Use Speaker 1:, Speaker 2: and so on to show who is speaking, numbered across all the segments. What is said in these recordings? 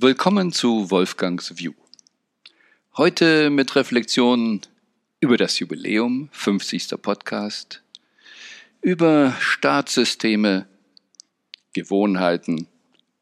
Speaker 1: Willkommen zu Wolfgangs View. Heute mit Reflexionen über das Jubiläum, 50. Podcast, über Staatssysteme, Gewohnheiten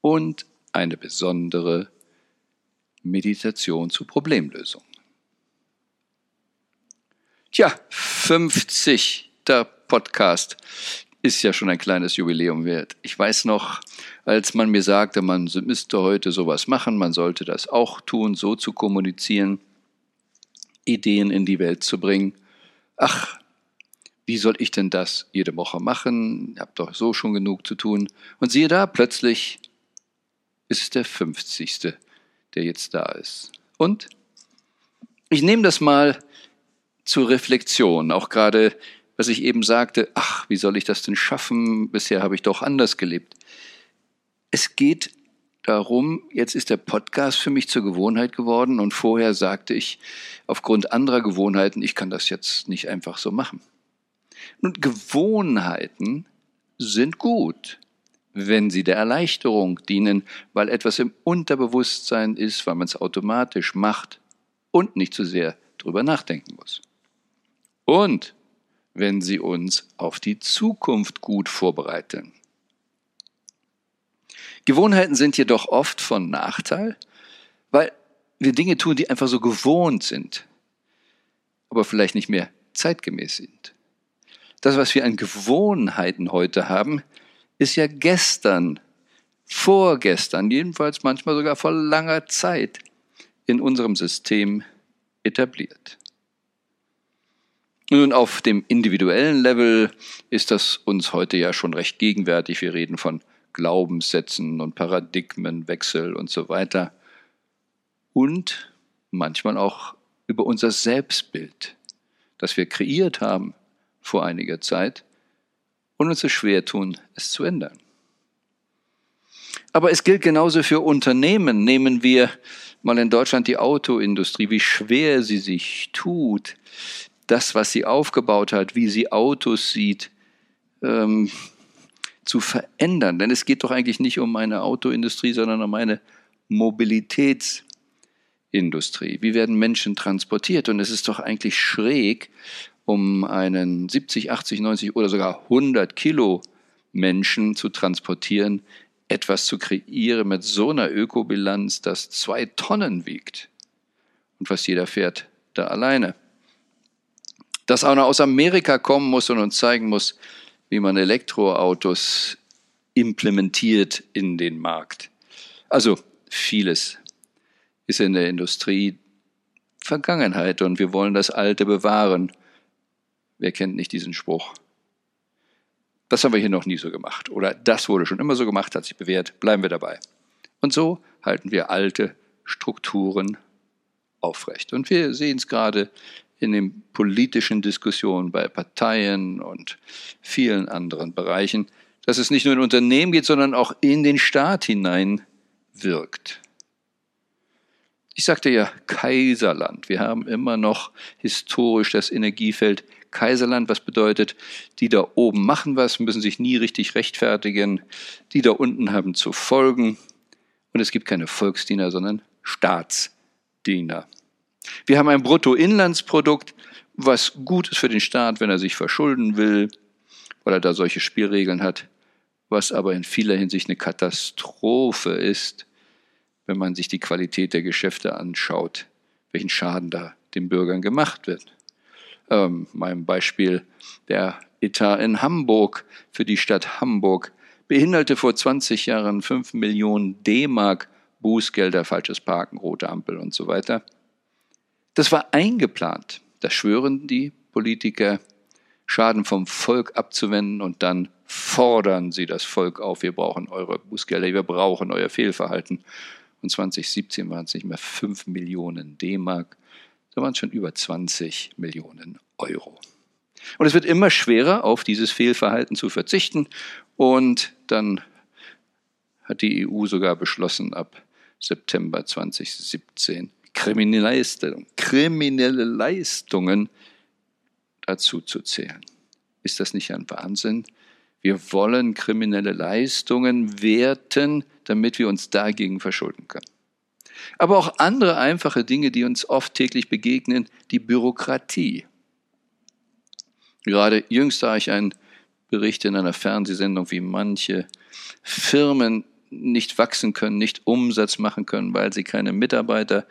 Speaker 1: und eine besondere Meditation zu Problemlösungen. Tja, 50. Podcast ist ja schon ein kleines Jubiläum wert. Ich weiß noch, als man mir sagte, man müsste heute sowas machen, man sollte das auch tun, so zu kommunizieren, Ideen in die Welt zu bringen. Ach, wie soll ich denn das jede Woche machen? Ich habe doch so schon genug zu tun. Und siehe da, plötzlich ist es der 50., der jetzt da ist. Und ich nehme das mal zur Reflexion, auch gerade, was ich eben sagte, ach, wie soll ich das denn schaffen? Bisher habe ich doch anders gelebt. Es geht darum, jetzt ist der Podcast für mich zur Gewohnheit geworden und vorher sagte ich, aufgrund anderer Gewohnheiten, ich kann das jetzt nicht einfach so machen. Und Gewohnheiten sind gut, wenn sie der Erleichterung dienen, weil etwas im Unterbewusstsein ist, weil man es automatisch macht und nicht zu so sehr drüber nachdenken muss. Und wenn sie uns auf die Zukunft gut vorbereiten. Gewohnheiten sind jedoch oft von Nachteil, weil wir Dinge tun, die einfach so gewohnt sind, aber vielleicht nicht mehr zeitgemäß sind. Das, was wir an Gewohnheiten heute haben, ist ja gestern, vorgestern, jedenfalls manchmal sogar vor langer Zeit in unserem System etabliert. Nun, auf dem individuellen Level ist das uns heute ja schon recht gegenwärtig. Wir reden von Glaubenssätzen und Paradigmenwechsel und so weiter. Und manchmal auch über unser Selbstbild, das wir kreiert haben vor einiger Zeit und uns so schwer tun, es zu ändern. Aber es gilt genauso für Unternehmen. Nehmen wir mal in Deutschland die Autoindustrie, wie schwer sie sich tut, das, was sie aufgebaut hat, wie sie Autos sieht, ähm, zu verändern. Denn es geht doch eigentlich nicht um eine Autoindustrie, sondern um eine Mobilitätsindustrie. Wie werden Menschen transportiert? Und es ist doch eigentlich schräg, um einen 70, 80, 90 oder sogar 100 Kilo Menschen zu transportieren, etwas zu kreieren mit so einer Ökobilanz, das zwei Tonnen wiegt. Und was jeder fährt da alleine. Dass noch aus Amerika kommen muss und uns zeigen muss, wie man Elektroautos implementiert in den Markt. Also vieles ist in der Industrie Vergangenheit und wir wollen das Alte bewahren. Wer kennt nicht diesen Spruch? Das haben wir hier noch nie so gemacht. Oder das wurde schon immer so gemacht, hat sich bewährt, bleiben wir dabei. Und so halten wir alte Strukturen aufrecht. Und wir sehen es gerade in den politischen Diskussionen bei Parteien und vielen anderen Bereichen, dass es nicht nur in Unternehmen geht, sondern auch in den Staat hinein wirkt. Ich sagte ja Kaiserland. Wir haben immer noch historisch das Energiefeld Kaiserland, was bedeutet, die da oben machen was, müssen sich nie richtig rechtfertigen, die da unten haben zu folgen. Und es gibt keine Volksdiener, sondern Staatsdiener. Wir haben ein Bruttoinlandsprodukt, was gut ist für den Staat, wenn er sich verschulden will, weil er da solche Spielregeln hat, was aber in vieler Hinsicht eine Katastrophe ist, wenn man sich die Qualität der Geschäfte anschaut, welchen Schaden da den Bürgern gemacht wird. Ähm, mein Beispiel der Etat in Hamburg für die Stadt Hamburg behinderte vor 20 Jahren 5 Millionen D-Mark Bußgelder, falsches Parken, rote Ampel und so weiter. Das war eingeplant. Da schwören die Politiker, Schaden vom Volk abzuwenden und dann fordern sie das Volk auf, wir brauchen eure Bußgelder, wir brauchen euer Fehlverhalten. Und 2017 waren es nicht mehr 5 Millionen D-Mark, sondern waren es schon über 20 Millionen Euro. Und es wird immer schwerer, auf dieses Fehlverhalten zu verzichten. Und dann hat die EU sogar beschlossen, ab September 2017 kriminelle Leistungen, kriminelle Leistungen dazu zu zählen. Ist das nicht ein Wahnsinn? Wir wollen kriminelle Leistungen werten, damit wir uns dagegen verschulden können. Aber auch andere einfache Dinge, die uns oft täglich begegnen, die Bürokratie. Gerade jüngst sah ich einen Bericht in einer Fernsehsendung, wie manche Firmen nicht wachsen können, nicht Umsatz machen können, weil sie keine Mitarbeiter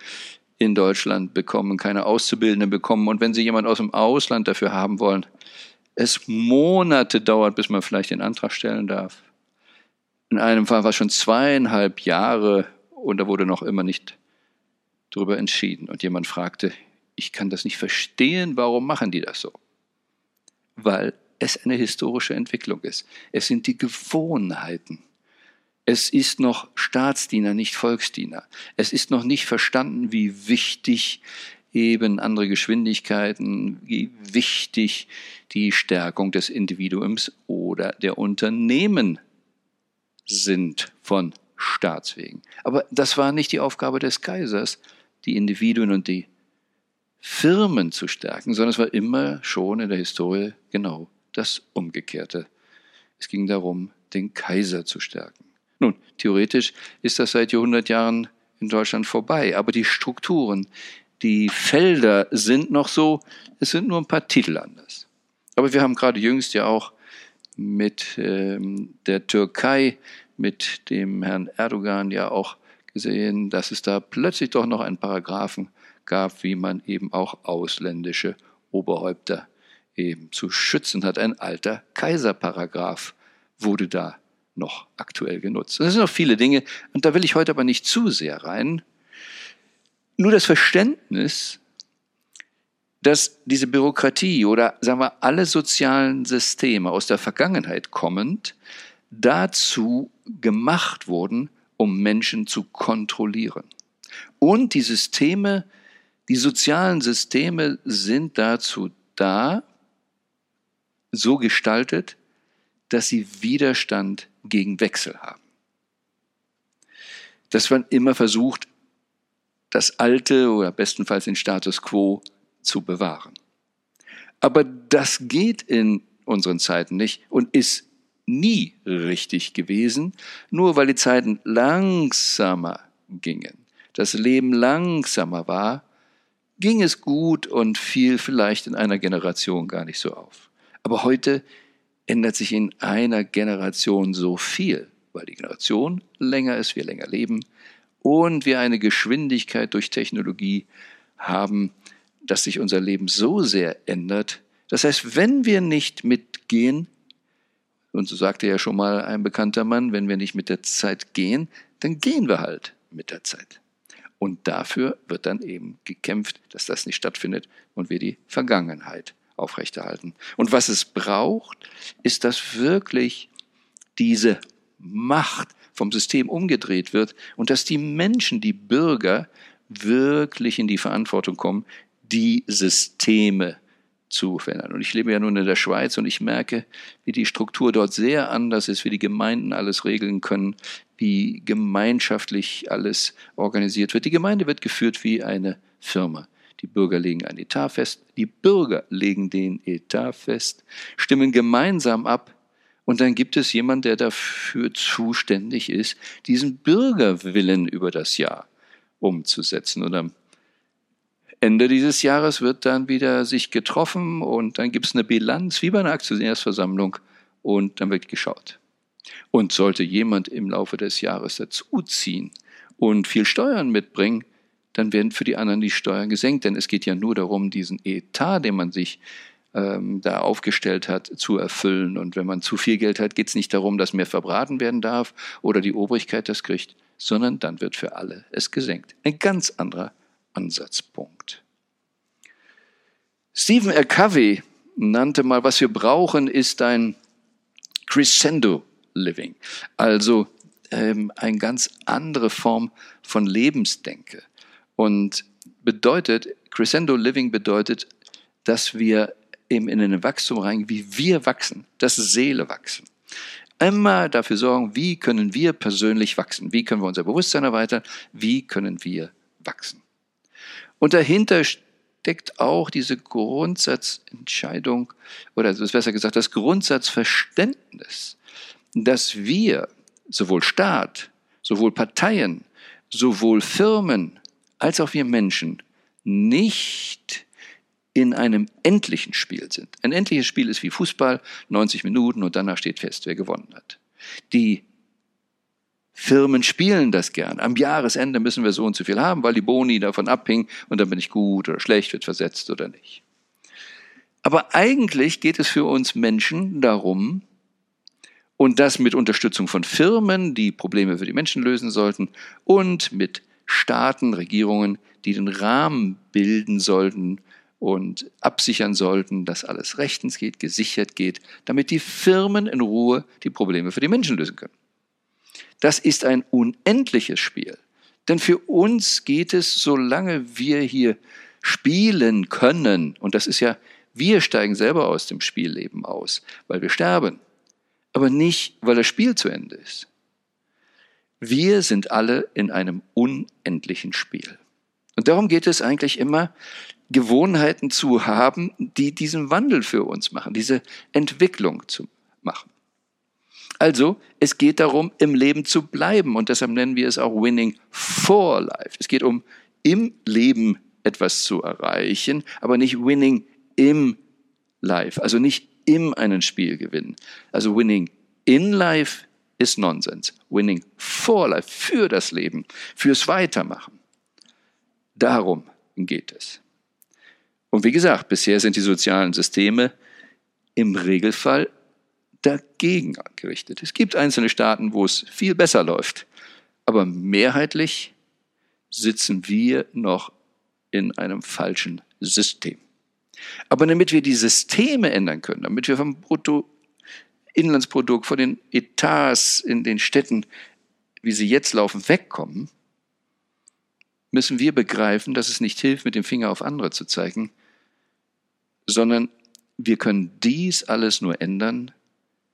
Speaker 1: in Deutschland bekommen, keine Auszubildenden bekommen. Und wenn sie jemand aus dem Ausland dafür haben wollen, es Monate dauert, bis man vielleicht den Antrag stellen darf. In einem Fall war es schon zweieinhalb Jahre und da wurde noch immer nicht darüber entschieden. Und jemand fragte, ich kann das nicht verstehen, warum machen die das so? Weil es eine historische Entwicklung ist. Es sind die Gewohnheiten. Es ist noch Staatsdiener, nicht Volksdiener. Es ist noch nicht verstanden, wie wichtig eben andere Geschwindigkeiten, wie wichtig die Stärkung des Individuums oder der Unternehmen sind von Staatswegen. Aber das war nicht die Aufgabe des Kaisers, die Individuen und die Firmen zu stärken, sondern es war immer schon in der Historie genau das Umgekehrte. Es ging darum, den Kaiser zu stärken. Nun, theoretisch ist das seit Jahrhundert Jahren in Deutschland vorbei, aber die Strukturen, die Felder sind noch so, es sind nur ein paar Titel anders. Aber wir haben gerade jüngst ja auch mit ähm, der Türkei, mit dem Herrn Erdogan ja auch gesehen, dass es da plötzlich doch noch einen Paragraphen gab, wie man eben auch ausländische Oberhäupter eben zu schützen hat. Ein alter Kaiserparagraph wurde da noch aktuell genutzt. Das sind noch viele Dinge, und da will ich heute aber nicht zu sehr rein. Nur das Verständnis, dass diese Bürokratie oder sagen wir alle sozialen Systeme aus der Vergangenheit kommend dazu gemacht wurden, um Menschen zu kontrollieren. Und die Systeme, die sozialen Systeme sind dazu da, so gestaltet, dass sie Widerstand gegen Wechsel haben. Dass man immer versucht, das Alte oder bestenfalls den Status quo zu bewahren. Aber das geht in unseren Zeiten nicht und ist nie richtig gewesen, nur weil die Zeiten langsamer gingen, das Leben langsamer war, ging es gut und fiel vielleicht in einer Generation gar nicht so auf. Aber heute ändert sich in einer Generation so viel, weil die Generation länger ist, wir länger leben und wir eine Geschwindigkeit durch Technologie haben, dass sich unser Leben so sehr ändert. Das heißt, wenn wir nicht mitgehen, und so sagte ja schon mal ein bekannter Mann, wenn wir nicht mit der Zeit gehen, dann gehen wir halt mit der Zeit. Und dafür wird dann eben gekämpft, dass das nicht stattfindet und wir die Vergangenheit aufrechterhalten. Und was es braucht, ist, dass wirklich diese Macht vom System umgedreht wird und dass die Menschen, die Bürger, wirklich in die Verantwortung kommen, die Systeme zu verändern. Und ich lebe ja nun in der Schweiz und ich merke, wie die Struktur dort sehr anders ist, wie die Gemeinden alles regeln können, wie gemeinschaftlich alles organisiert wird. Die Gemeinde wird geführt wie eine Firma. Die Bürger legen ein Etat fest, die Bürger legen den Etat fest, stimmen gemeinsam ab und dann gibt es jemanden, der dafür zuständig ist, diesen Bürgerwillen über das Jahr umzusetzen. Und am Ende dieses Jahres wird dann wieder sich getroffen und dann gibt es eine Bilanz, wie bei einer Aktionärsversammlung, und dann wird geschaut. Und sollte jemand im Laufe des Jahres dazuziehen und viel Steuern mitbringen, dann werden für die anderen die Steuern gesenkt, denn es geht ja nur darum, diesen Etat, den man sich ähm, da aufgestellt hat, zu erfüllen. Und wenn man zu viel Geld hat, geht es nicht darum, dass mehr verbraten werden darf oder die Obrigkeit das kriegt, sondern dann wird für alle es gesenkt. Ein ganz anderer Ansatzpunkt. Stephen R. Covey nannte mal, was wir brauchen, ist ein Crescendo Living, also ähm, eine ganz andere Form von Lebensdenke. Und bedeutet, Crescendo Living bedeutet, dass wir eben in ein Wachstum reingehen, wie wir wachsen, dass Seele wachsen. Immer dafür sorgen, wie können wir persönlich wachsen? Wie können wir unser Bewusstsein erweitern? Wie können wir wachsen? Und dahinter steckt auch diese Grundsatzentscheidung, oder es ist besser gesagt, das Grundsatzverständnis, dass wir, sowohl Staat, sowohl Parteien, sowohl Firmen als auch wir Menschen nicht in einem endlichen Spiel sind. Ein endliches Spiel ist wie Fußball, 90 Minuten und danach steht fest, wer gewonnen hat. Die Firmen spielen das gern. Am Jahresende müssen wir so und so viel haben, weil die Boni davon abhängen und dann bin ich gut oder schlecht, wird versetzt oder nicht. Aber eigentlich geht es für uns Menschen darum, und das mit Unterstützung von Firmen, die Probleme für die Menschen lösen sollten, und mit Staaten, Regierungen, die den Rahmen bilden sollten und absichern sollten, dass alles rechtens geht, gesichert geht, damit die Firmen in Ruhe die Probleme für die Menschen lösen können. Das ist ein unendliches Spiel. Denn für uns geht es, solange wir hier spielen können, und das ist ja, wir steigen selber aus dem Spielleben aus, weil wir sterben, aber nicht, weil das Spiel zu Ende ist. Wir sind alle in einem unendlichen Spiel. Und darum geht es eigentlich immer, Gewohnheiten zu haben, die diesen Wandel für uns machen, diese Entwicklung zu machen. Also, es geht darum, im Leben zu bleiben und deshalb nennen wir es auch Winning for Life. Es geht um im Leben etwas zu erreichen, aber nicht Winning im Life, also nicht im einen Spiel gewinnen. Also Winning in Life ist Nonsens. Winning for Life, für das Leben, fürs Weitermachen. Darum geht es. Und wie gesagt, bisher sind die sozialen Systeme im Regelfall dagegen gerichtet. Es gibt einzelne Staaten, wo es viel besser läuft, aber mehrheitlich sitzen wir noch in einem falschen System. Aber damit wir die Systeme ändern können, damit wir vom Bruttoinlandsprodukt, von den Etats in den Städten, wie sie jetzt laufen, wegkommen, müssen wir begreifen, dass es nicht hilft, mit dem Finger auf andere zu zeigen, sondern wir können dies alles nur ändern,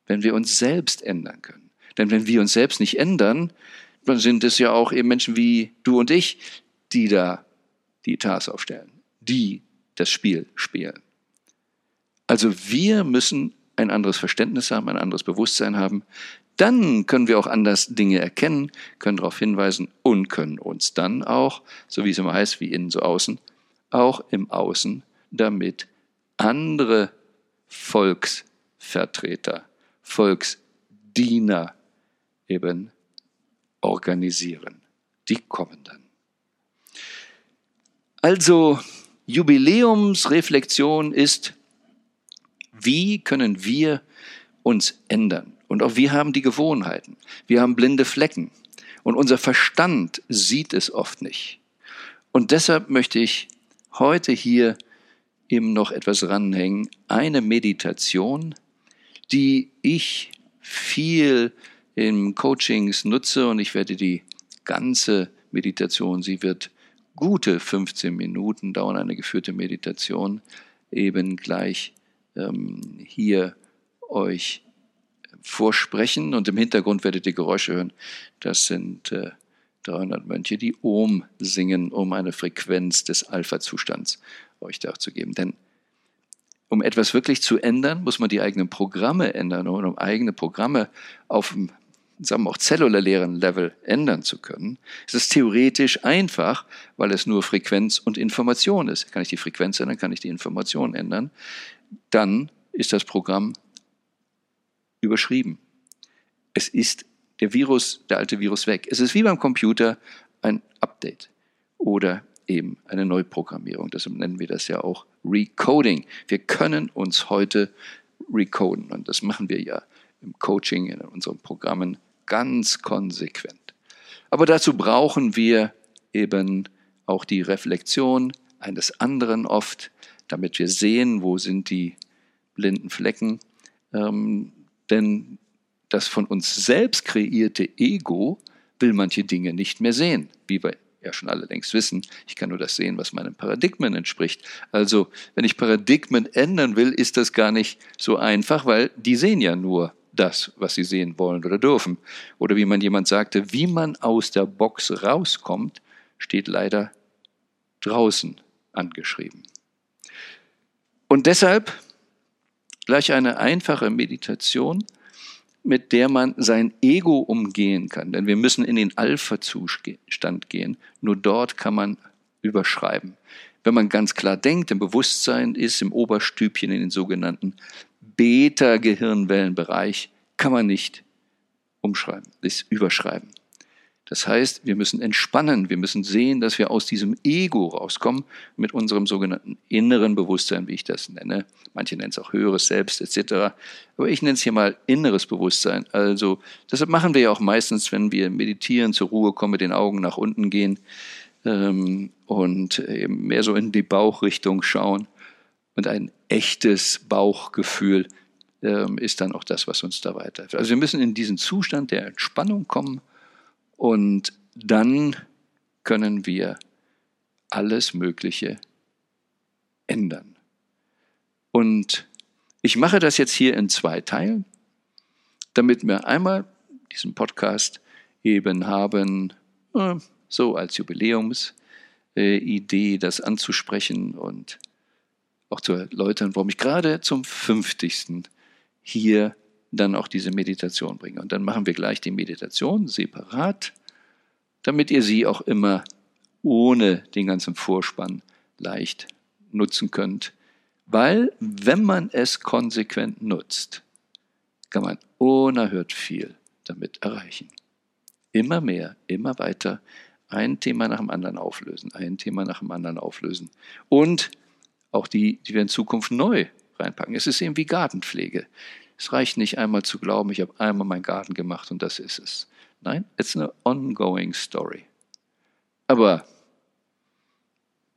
Speaker 1: wenn wir uns selbst ändern können. Denn wenn wir uns selbst nicht ändern, dann sind es ja auch eben Menschen wie du und ich, die da die Etats aufstellen, die das Spiel spielen. Also wir müssen ein anderes Verständnis haben, ein anderes Bewusstsein haben. Dann können wir auch anders Dinge erkennen, können darauf hinweisen und können uns dann auch, so wie es immer heißt, wie innen so außen, auch im Außen damit andere Volksvertreter Volksdiener eben organisieren. Die kommen dann. Also Jubiläumsreflexion ist, wie können wir uns ändern? Und auch wir haben die Gewohnheiten. Wir haben blinde Flecken. Und unser Verstand sieht es oft nicht. Und deshalb möchte ich heute hier eben noch etwas ranhängen. Eine Meditation, die ich viel in Coachings nutze und ich werde die ganze Meditation, sie wird gute 15 Minuten dauern, eine geführte Meditation, eben gleich ähm, hier euch vorsprechen und im Hintergrund werdet ihr Geräusche hören. Das sind äh, 300 Mönche, die Om singen, um eine Frequenz des Alpha-Zustands euch darzugeben. Denn um etwas wirklich zu ändern, muss man die eigenen Programme ändern. Und um eigene Programme auf dem sagen wir auch zellulären Level ändern zu können, ist es theoretisch einfach, weil es nur Frequenz und Information ist. Kann ich die Frequenz ändern, kann ich die Information ändern, dann ist das Programm überschrieben. Es ist der Virus, der alte Virus weg. Es ist wie beim Computer ein Update oder eben eine Neuprogrammierung. Deshalb nennen wir das ja auch Recoding. Wir können uns heute recoden und das machen wir ja im Coaching, in unseren Programmen ganz konsequent. Aber dazu brauchen wir eben auch die Reflexion eines anderen oft, damit wir sehen, wo sind die blinden Flecken. Ähm, denn das von uns selbst kreierte Ego will manche Dinge nicht mehr sehen, wie bei ja schon alle längst wissen. Ich kann nur das sehen, was meinen Paradigmen entspricht. Also, wenn ich Paradigmen ändern will, ist das gar nicht so einfach, weil die sehen ja nur das, was sie sehen wollen oder dürfen. Oder wie man jemand sagte, wie man aus der Box rauskommt, steht leider draußen angeschrieben. Und deshalb gleich eine einfache Meditation, mit der man sein Ego umgehen kann. Denn wir müssen in den Alpha-Zustand gehen. Nur dort kann man überschreiben. Wenn man ganz klar denkt, im Bewusstsein ist, im Oberstübchen, in den sogenannten Beta-Gehirnwellenbereich, kann man nicht umschreiben, ist überschreiben. Das heißt, wir müssen entspannen, wir müssen sehen, dass wir aus diesem Ego rauskommen mit unserem sogenannten inneren Bewusstsein, wie ich das nenne. Manche nennen es auch höheres Selbst etc. Aber ich nenne es hier mal inneres Bewusstsein. Also deshalb machen wir ja auch meistens, wenn wir meditieren, zur Ruhe kommen, mit den Augen nach unten gehen ähm, und eben mehr so in die Bauchrichtung schauen. Und ein echtes Bauchgefühl ähm, ist dann auch das, was uns da weiterhilft. Also wir müssen in diesen Zustand der Entspannung kommen und dann können wir alles Mögliche ändern. Und ich mache das jetzt hier in zwei Teilen, damit wir einmal diesen Podcast eben haben, äh, so als Jubiläumsidee, das anzusprechen und auch zu erläutern, warum ich gerade zum 50. hier dann auch diese Meditation bringe. Und dann machen wir gleich die Meditation separat, damit ihr sie auch immer ohne den ganzen Vorspann leicht nutzen könnt. Weil, wenn man es konsequent nutzt, kann man unerhört viel damit erreichen. Immer mehr, immer weiter, ein Thema nach dem anderen auflösen, ein Thema nach dem anderen auflösen. Und auch die, die wir in Zukunft neu reinpacken. Es ist eben wie Gartenpflege. Es reicht nicht einmal zu glauben, ich habe einmal meinen Garten gemacht und das ist es. Nein, it's eine ongoing story. Aber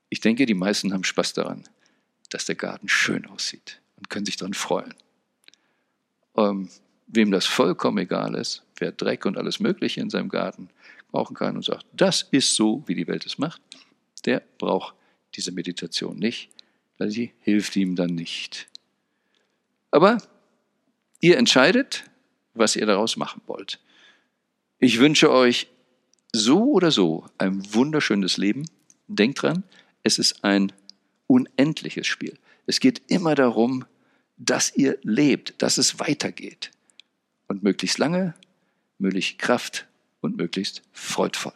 Speaker 1: ich denke, die meisten haben Spaß daran, dass der Garten schön aussieht und können sich daran freuen. Ähm, wem das vollkommen egal ist, wer Dreck und alles Mögliche in seinem Garten brauchen kann und sagt, das ist so, wie die Welt es macht, der braucht diese Meditation nicht, weil sie hilft ihm dann nicht. Aber Ihr entscheidet, was ihr daraus machen wollt. Ich wünsche euch so oder so ein wunderschönes Leben. Denkt dran, es ist ein unendliches Spiel. Es geht immer darum, dass ihr lebt, dass es weitergeht. Und möglichst lange, möglichst Kraft und möglichst freudvoll.